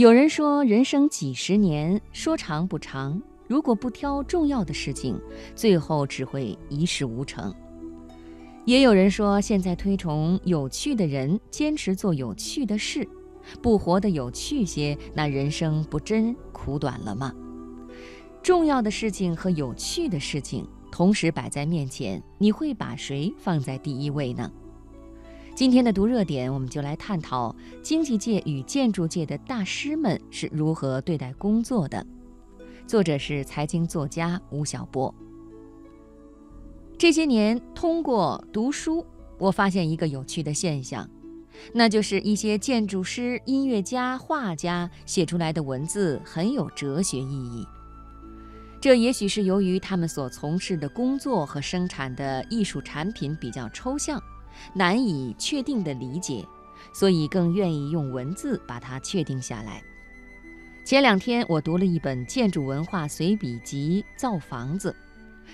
有人说，人生几十年，说长不长。如果不挑重要的事情，最后只会一事无成。也有人说，现在推崇有趣的人，坚持做有趣的事，不活得有趣些，那人生不真苦短了吗？重要的事情和有趣的事情同时摆在面前，你会把谁放在第一位呢？今天的读热点，我们就来探讨经济界与建筑界的大师们是如何对待工作的。作者是财经作家吴晓波。这些年，通过读书，我发现一个有趣的现象，那就是一些建筑师、音乐家、画家写出来的文字很有哲学意义。这也许是由于他们所从事的工作和生产的艺术产品比较抽象。难以确定的理解，所以更愿意用文字把它确定下来。前两天我读了一本建筑文化随笔集《造房子》，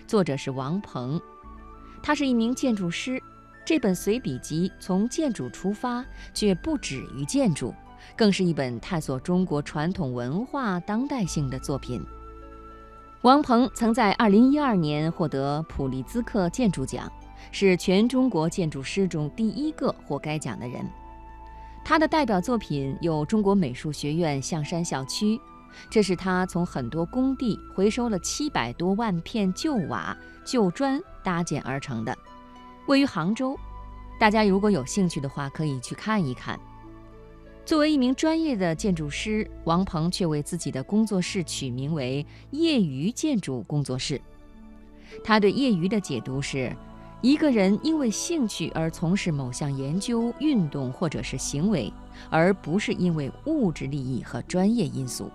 作者是王鹏，他是一名建筑师。这本随笔集从建筑出发，却不止于建筑，更是一本探索中国传统文化当代性的作品。王鹏曾在2012年获得普利兹克建筑奖。是全中国建筑师中第一个获该奖的人。他的代表作品有中国美术学院象山校区，这是他从很多工地回收了七百多万片旧瓦、旧砖搭建而成的，位于杭州。大家如果有兴趣的话，可以去看一看。作为一名专业的建筑师，王鹏却为自己的工作室取名为“业余建筑工作室”。他对业余的解读是。一个人因为兴趣而从事某项研究、运动或者是行为，而不是因为物质利益和专业因素。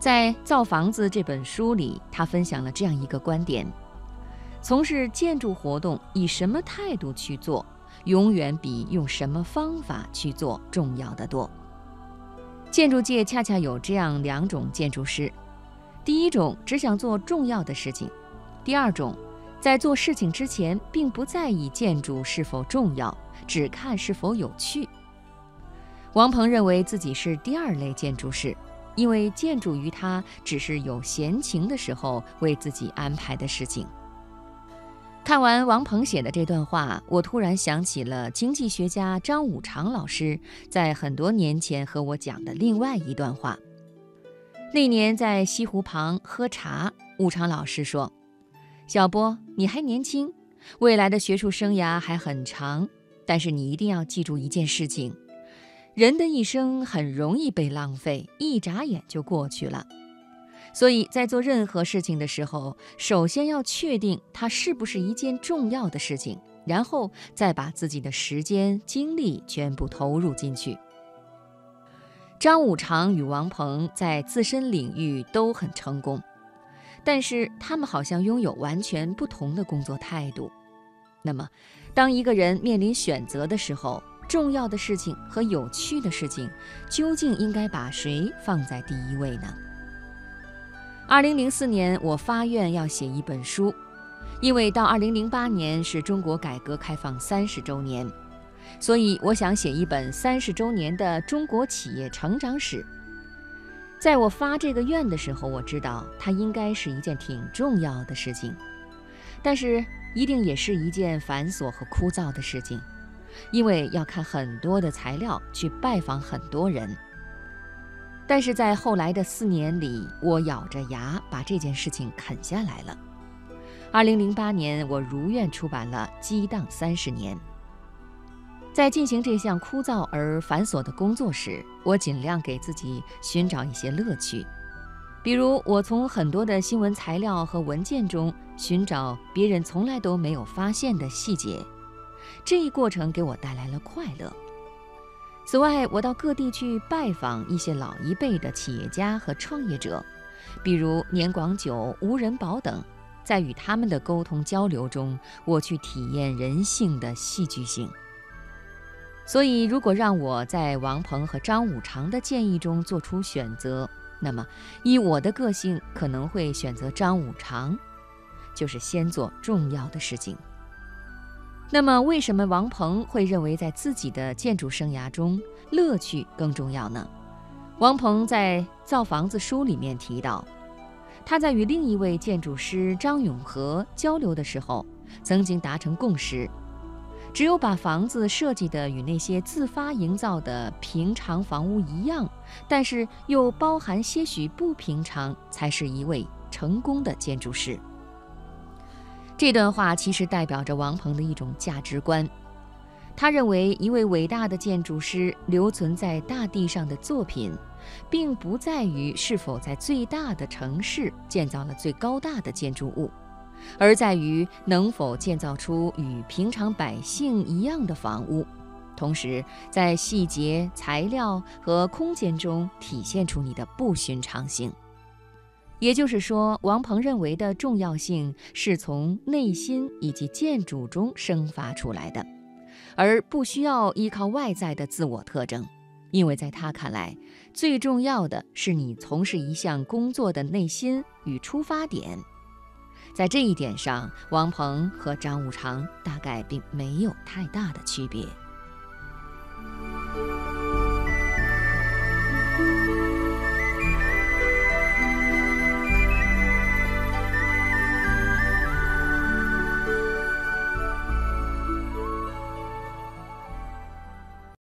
在《造房子》这本书里，他分享了这样一个观点：从事建筑活动，以什么态度去做，永远比用什么方法去做重要的多。建筑界恰恰有这样两种建筑师：第一种只想做重要的事情；第二种。在做事情之前，并不在意建筑是否重要，只看是否有趣。王鹏认为自己是第二类建筑师，因为建筑于他只是有闲情的时候为自己安排的事情。看完王鹏写的这段话，我突然想起了经济学家张五常老师在很多年前和我讲的另外一段话。那年在西湖旁喝茶，五常老师说。小波，你还年轻，未来的学术生涯还很长，但是你一定要记住一件事情：人的一生很容易被浪费，一眨眼就过去了。所以在做任何事情的时候，首先要确定它是不是一件重要的事情，然后再把自己的时间精力全部投入进去。张五常与王鹏在自身领域都很成功。但是他们好像拥有完全不同的工作态度。那么，当一个人面临选择的时候，重要的事情和有趣的事情，究竟应该把谁放在第一位呢？二零零四年，我发愿要写一本书，因为到二零零八年是中国改革开放三十周年，所以我想写一本三十周年的中国企业成长史。在我发这个愿的时候，我知道它应该是一件挺重要的事情，但是一定也是一件繁琐和枯燥的事情，因为要看很多的材料，去拜访很多人。但是在后来的四年里，我咬着牙把这件事情啃下来了。二零零八年，我如愿出版了《激荡三十年》。在进行这项枯燥而繁琐的工作时，我尽量给自己寻找一些乐趣，比如我从很多的新闻材料和文件中寻找别人从来都没有发现的细节，这一过程给我带来了快乐。此外，我到各地去拜访一些老一辈的企业家和创业者，比如年广久、吴仁宝等，在与他们的沟通交流中，我去体验人性的戏剧性。所以，如果让我在王鹏和张五常的建议中做出选择，那么以我的个性，可能会选择张五常，就是先做重要的事情。那么，为什么王鹏会认为在自己的建筑生涯中乐趣更重要呢？王鹏在《造房子》书里面提到，他在与另一位建筑师张永和交流的时候，曾经达成共识：只有把房子设计的与那些自发营造的平常房屋一样，但是又包含些许不平常，才是一位成功的建筑师。这段话其实代表着王鹏的一种价值观。他认为，一位伟大的建筑师留存在大地上的作品。并不在于是否在最大的城市建造了最高大的建筑物，而在于能否建造出与平常百姓一样的房屋，同时在细节、材料和空间中体现出你的不寻常性。也就是说，王鹏认为的重要性是从内心以及建筑中生发出来的，而不需要依靠外在的自我特征。因为在他看来，最重要的是你从事一项工作的内心与出发点。在这一点上，王鹏和张五常大概并没有太大的区别。